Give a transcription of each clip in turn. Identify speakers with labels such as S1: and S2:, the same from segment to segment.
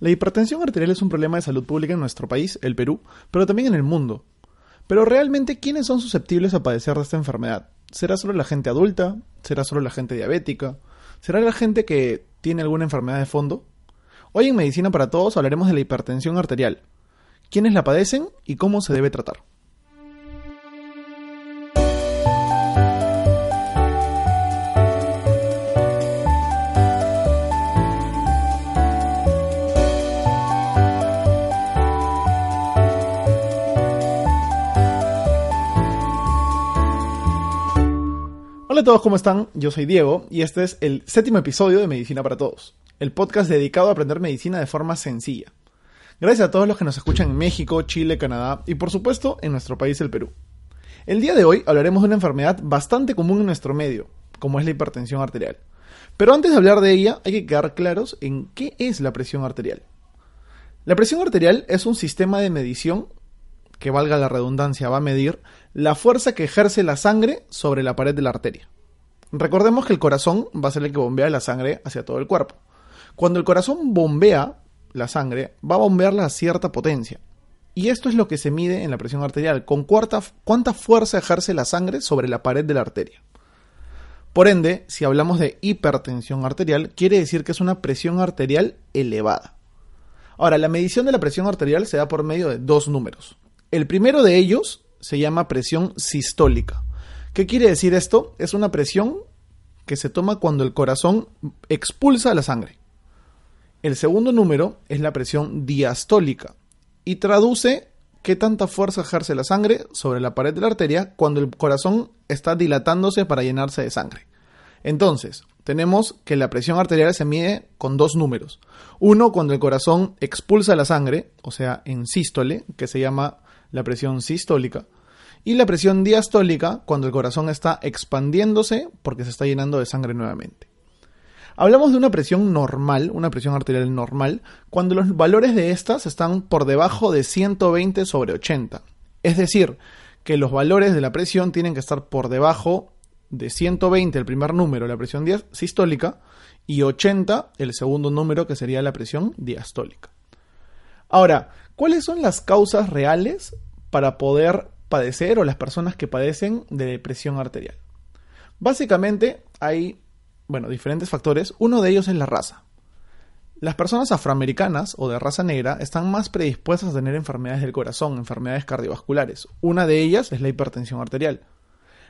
S1: La hipertensión arterial es un problema de salud pública en nuestro país, el Perú, pero también en el mundo. Pero realmente, ¿quiénes son susceptibles a padecer de esta enfermedad? ¿Será solo la gente adulta? ¿Será solo la gente diabética? ¿Será la gente que tiene alguna enfermedad de fondo? Hoy en Medicina para Todos hablaremos de la hipertensión arterial, quiénes la padecen y cómo se debe tratar. Hola a todos, ¿cómo están? Yo soy Diego y este es el séptimo episodio de Medicina para Todos, el podcast dedicado a aprender medicina de forma sencilla. Gracias a todos los que nos escuchan en México, Chile, Canadá y por supuesto en nuestro país, el Perú. El día de hoy hablaremos de una enfermedad bastante común en nuestro medio, como es la hipertensión arterial. Pero antes de hablar de ella, hay que quedar claros en qué es la presión arterial. La presión arterial es un sistema de medición que valga la redundancia, va a medir la fuerza que ejerce la sangre sobre la pared de la arteria. Recordemos que el corazón va a ser el que bombea la sangre hacia todo el cuerpo. Cuando el corazón bombea la sangre, va a bombearla a cierta potencia. Y esto es lo que se mide en la presión arterial, con cuánta, cuánta fuerza ejerce la sangre sobre la pared de la arteria. Por ende, si hablamos de hipertensión arterial, quiere decir que es una presión arterial elevada. Ahora, la medición de la presión arterial se da por medio de dos números. El primero de ellos se llama presión sistólica. ¿Qué quiere decir esto? Es una presión que se toma cuando el corazón expulsa la sangre. El segundo número es la presión diastólica y traduce qué tanta fuerza ejerce la sangre sobre la pared de la arteria cuando el corazón está dilatándose para llenarse de sangre. Entonces, tenemos que la presión arterial se mide con dos números. Uno cuando el corazón expulsa la sangre, o sea, en sístole, que se llama la presión sistólica, y la presión diastólica cuando el corazón está expandiéndose porque se está llenando de sangre nuevamente. Hablamos de una presión normal, una presión arterial normal, cuando los valores de estas están por debajo de 120 sobre 80. Es decir, que los valores de la presión tienen que estar por debajo de 120 el primer número, la presión sistólica, y 80 el segundo número que sería la presión diastólica. Ahora, ¿cuáles son las causas reales para poder padecer o las personas que padecen de depresión arterial? Básicamente hay, bueno, diferentes factores. Uno de ellos es la raza. Las personas afroamericanas o de raza negra están más predispuestas a tener enfermedades del corazón, enfermedades cardiovasculares. Una de ellas es la hipertensión arterial.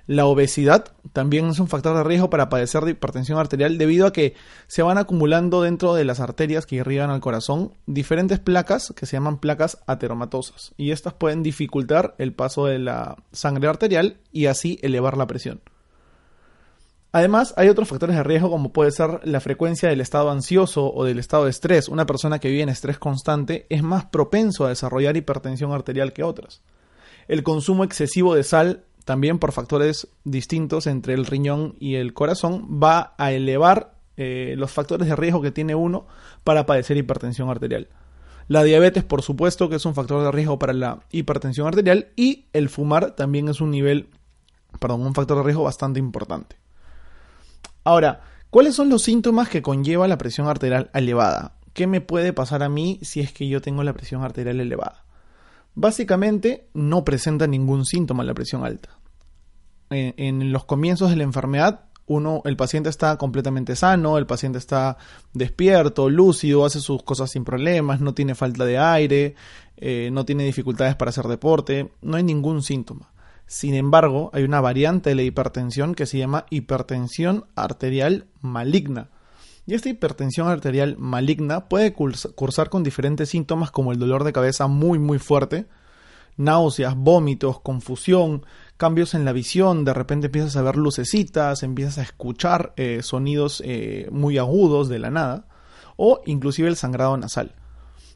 S1: La obesidad también es un factor de riesgo para padecer de hipertensión arterial debido a que se van acumulando dentro de las arterias que irrigan al corazón diferentes placas que se llaman placas ateromatosas y estas pueden dificultar el paso de la sangre arterial y así elevar la presión. Además, hay otros factores de riesgo como puede ser la frecuencia del estado ansioso o del estado de estrés. Una persona que vive en estrés constante es más propenso a desarrollar hipertensión arterial que otras. El consumo excesivo de sal también por factores distintos entre el riñón y el corazón, va a elevar eh, los factores de riesgo que tiene uno para padecer hipertensión arterial. La diabetes, por supuesto, que es un factor de riesgo para la hipertensión arterial y el fumar también es un nivel, perdón, un factor de riesgo bastante importante. Ahora, ¿cuáles son los síntomas que conlleva la presión arterial elevada? ¿Qué me puede pasar a mí si es que yo tengo la presión arterial elevada? Básicamente no presenta ningún síntoma la presión alta en, los comienzos de la enfermedad, uno, el paciente está completamente sano, el paciente está despierto, lúcido, hace sus cosas sin problemas, no tiene falta de aire, eh, no tiene dificultades para hacer deporte, no hay ningún síntoma. Sin embargo, hay una variante de la hipertensión que se llama hipertensión arterial maligna. Y esta hipertensión arterial maligna puede cursar con diferentes síntomas como el dolor de cabeza muy muy fuerte, náuseas, vómitos, confusión, cambios en la visión, de repente empiezas a ver lucecitas, empiezas a escuchar eh, sonidos eh, muy agudos de la nada, o inclusive el sangrado nasal.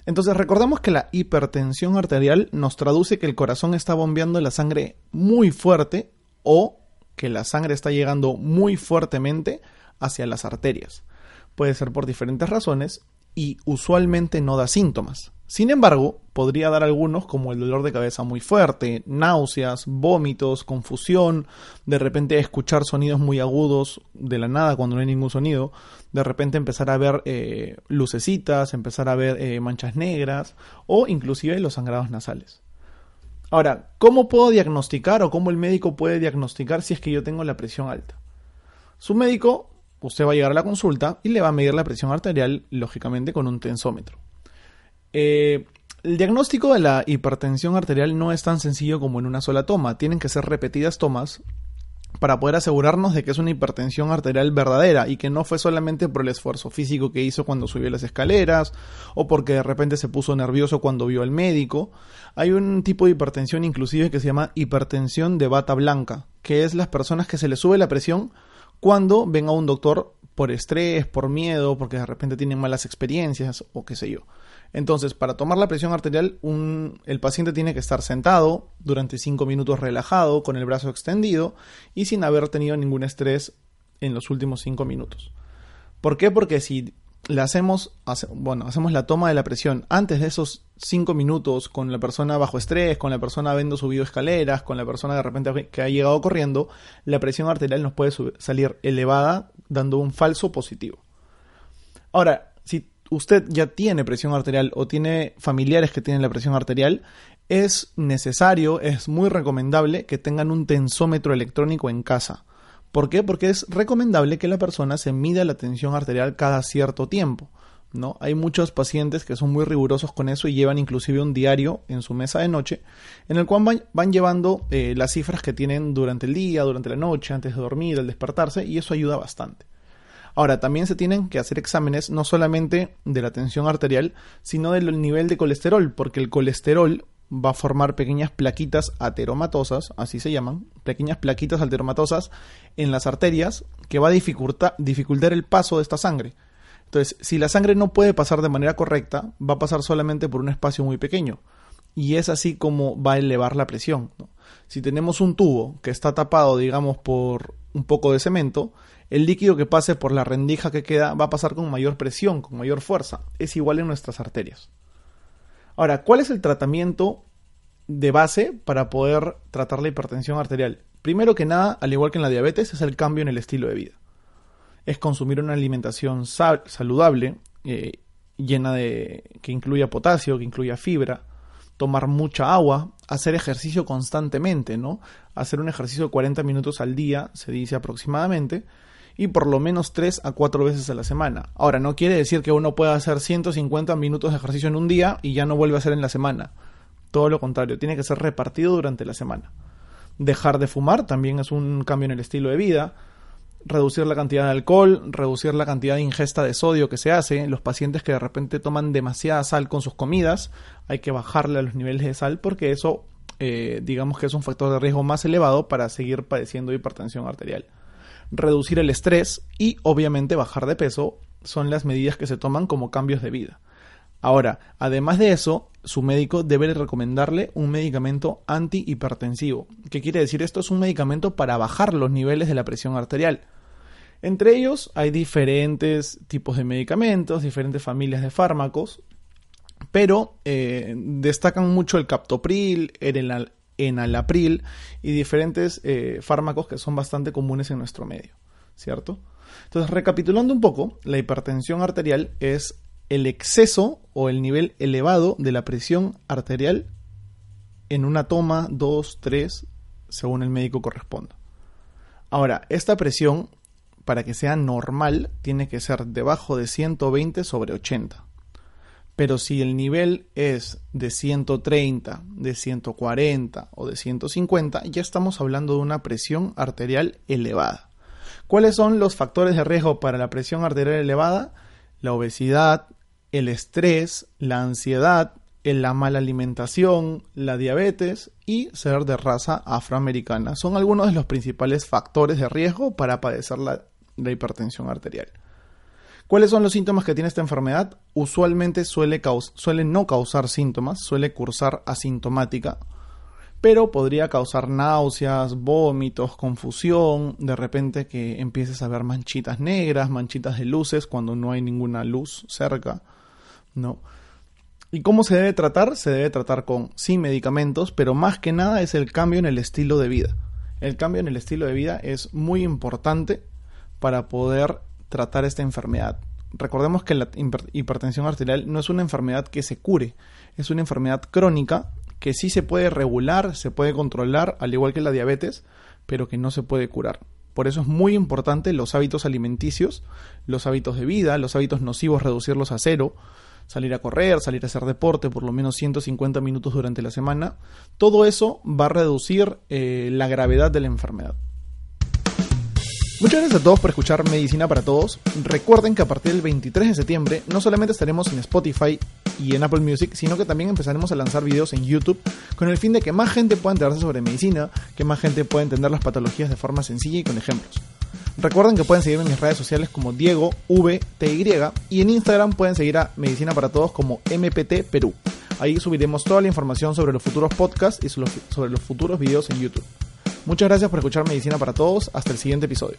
S1: Entonces recordemos que la hipertensión arterial nos traduce que el corazón está bombeando la sangre muy fuerte o que la sangre está llegando muy fuertemente hacia las arterias. Puede ser por diferentes razones y usualmente no da síntomas. Sin embargo, podría dar algunos como el dolor de cabeza muy fuerte, náuseas, vómitos, confusión, de repente escuchar sonidos muy agudos de la nada cuando no hay ningún sonido, de repente empezar a ver eh, lucecitas, empezar a ver eh, manchas negras o inclusive los sangrados nasales. Ahora, ¿cómo puedo diagnosticar o cómo el médico puede diagnosticar si es que yo tengo la presión alta? Su médico, usted va a llegar a la consulta y le va a medir la presión arterial, lógicamente, con un tensómetro. Eh, el diagnóstico de la hipertensión arterial no es tan sencillo como en una sola toma. Tienen que ser repetidas tomas para poder asegurarnos de que es una hipertensión arterial verdadera y que no fue solamente por el esfuerzo físico que hizo cuando subió las escaleras o porque de repente se puso nervioso cuando vio al médico. Hay un tipo de hipertensión inclusive que se llama hipertensión de bata blanca, que es las personas que se les sube la presión cuando ven a un doctor por estrés, por miedo, porque de repente tienen malas experiencias o qué sé yo. Entonces, para tomar la presión arterial, el paciente tiene que estar sentado durante 5 minutos relajado, con el brazo extendido y sin haber tenido ningún estrés en los últimos 5 minutos. ¿Por qué? Porque si le hacemos, bueno, hacemos la toma de la presión antes de esos 5 minutos con la persona bajo estrés, con la persona habiendo subido escaleras, con la persona de repente que ha llegado corriendo, la presión arterial nos puede salir elevada dando un falso positivo. Ahora, si usted ya tiene presión arterial o tiene familiares que tienen la presión arterial, es necesario, es muy recomendable que tengan un tensómetro electrónico en casa. ¿Por qué? Porque es recomendable que la persona se mida la tensión arterial cada cierto tiempo. ¿no? Hay muchos pacientes que son muy rigurosos con eso y llevan inclusive un diario en su mesa de noche en el cual van, llevando eh, las cifras que tienen durante el día, durante la noche, antes de dormir, al despertarse y eso ayuda bastante. Ahora, también se tienen que hacer exámenes no solamente de la tensión arterial, sino del nivel de colesterol, porque el colesterol va a formar pequeñas plaquitas ateromatosas, así se llaman, pequeñas plaquitas ateromatosas en las arterias que va a dificultar, el paso de esta sangre. Entonces, si la sangre no puede pasar de manera correcta, va a pasar solamente por un espacio muy pequeño. Y es así como va a elevar la presión. Si tenemos un tubo que está tapado, digamos, por un poco de cemento, el líquido que pase por la rendija que queda va a pasar con mayor presión, con mayor fuerza. Es igual en nuestras arterias. Ahora, ¿cuál es el tratamiento de base para poder tratar la hipertensión arterial? Primero que nada, al igual que en la diabetes, es el cambio en el estilo de vida. Es consumir una alimentación saludable, eh, llena de. que incluya potasio, que incluya fibra, tomar mucha agua, hacer ejercicio constantemente, ¿no? Hacer un ejercicio de 40 minutos al día, se dice aproximadamente, y por lo menos 3 a 4 veces a la semana. Ahora, no quiere decir que uno pueda hacer 150 minutos de ejercicio en un día y ya no vuelve a hacer en la semana. Todo lo contrario, tiene que ser repartido durante la semana. Dejar de fumar también es un cambio en el estilo de vida. Reducir la cantidad de alcohol, reducir la cantidad de ingesta de sodio que se hace. Los pacientes que de repente toman demasiada sal con sus comidas, hay que bajarle a los niveles de sal porque eso, eh, digamos que es un factor de riesgo más elevado para seguir padeciendo hipertensión arterial reducir el estrés y obviamente bajar de peso son las medidas que se toman como cambios de vida. Ahora, además de eso, su médico debe recomendarle un medicamento antihipertensivo. ¿Qué quiere decir esto? Es un medicamento para bajar los niveles de la presión arterial. Entre ellos hay diferentes tipos de medicamentos, diferentes familias de fármacos, pero eh, destacan mucho el captopril, el, enalapril y diferentes eh, fármacos que son bastante comunes en nuestro medio, ¿cierto? Entonces, recapitulando un poco, la hipertensión arterial es el exceso o el nivel elevado de la presión arterial en una toma, dos, tres, según el médico corresponda. Ahora, esta presión, para que sea normal, tiene que ser debajo de 120 sobre 80. Pero si el nivel es de 130, de 140 o de 150, ya estamos hablando de una presión arterial elevada. ¿Cuáles son los factores de riesgo para la presión arterial elevada? La obesidad, el estrés, la ansiedad, la mala alimentación, la diabetes y ser de raza afroamericana. Son algunos de los principales factores de riesgo para padecer la, la hipertensión arterial. ¿Cuáles son los síntomas que tiene esta enfermedad? Usualmente suele, no causar síntomas, suele cursar asintomática, pero podría causar náuseas, vómitos, confusión, de repente que empieces a ver manchitas negras, manchitas de luces cuando no hay ninguna luz cerca, ¿no? ¿Y cómo se debe tratar? Se debe tratar con sin medicamentos, pero más que nada es el cambio en el estilo de vida. El cambio en el estilo de vida es muy importante para poder tratar esta enfermedad. Recordemos que la hipertensión arterial no es una enfermedad que se cure, es una enfermedad crónica que sí se puede regular, se puede controlar, al igual que la diabetes, pero que no se puede curar. Por eso es muy importante los hábitos alimenticios, los hábitos de vida, los hábitos nocivos, reducirlos a cero, salir a correr, salir a hacer deporte por lo menos 150 minutos durante la semana. Todo eso va a reducir eh, la gravedad de la enfermedad. Muchas gracias a todos por escuchar Medicina para Todos. Recuerden que a partir del 23 de septiembre no solamente estaremos en Spotify y en Apple Music, sino que también empezaremos a lanzar videos en YouTube con el fin de que más gente pueda enterarse sobre medicina, que más gente pueda entender las patologías de forma sencilla y con ejemplos. Recuerden que pueden seguirme en mis redes sociales como Diego VTY y en Instagram pueden seguir a Medicina para Todos como MPT Perú. Ahí subiremos toda la información sobre los futuros podcasts y sobre los futuros videos en YouTube. Muchas gracias por escuchar Medicina para Todos. Hasta el siguiente episodio.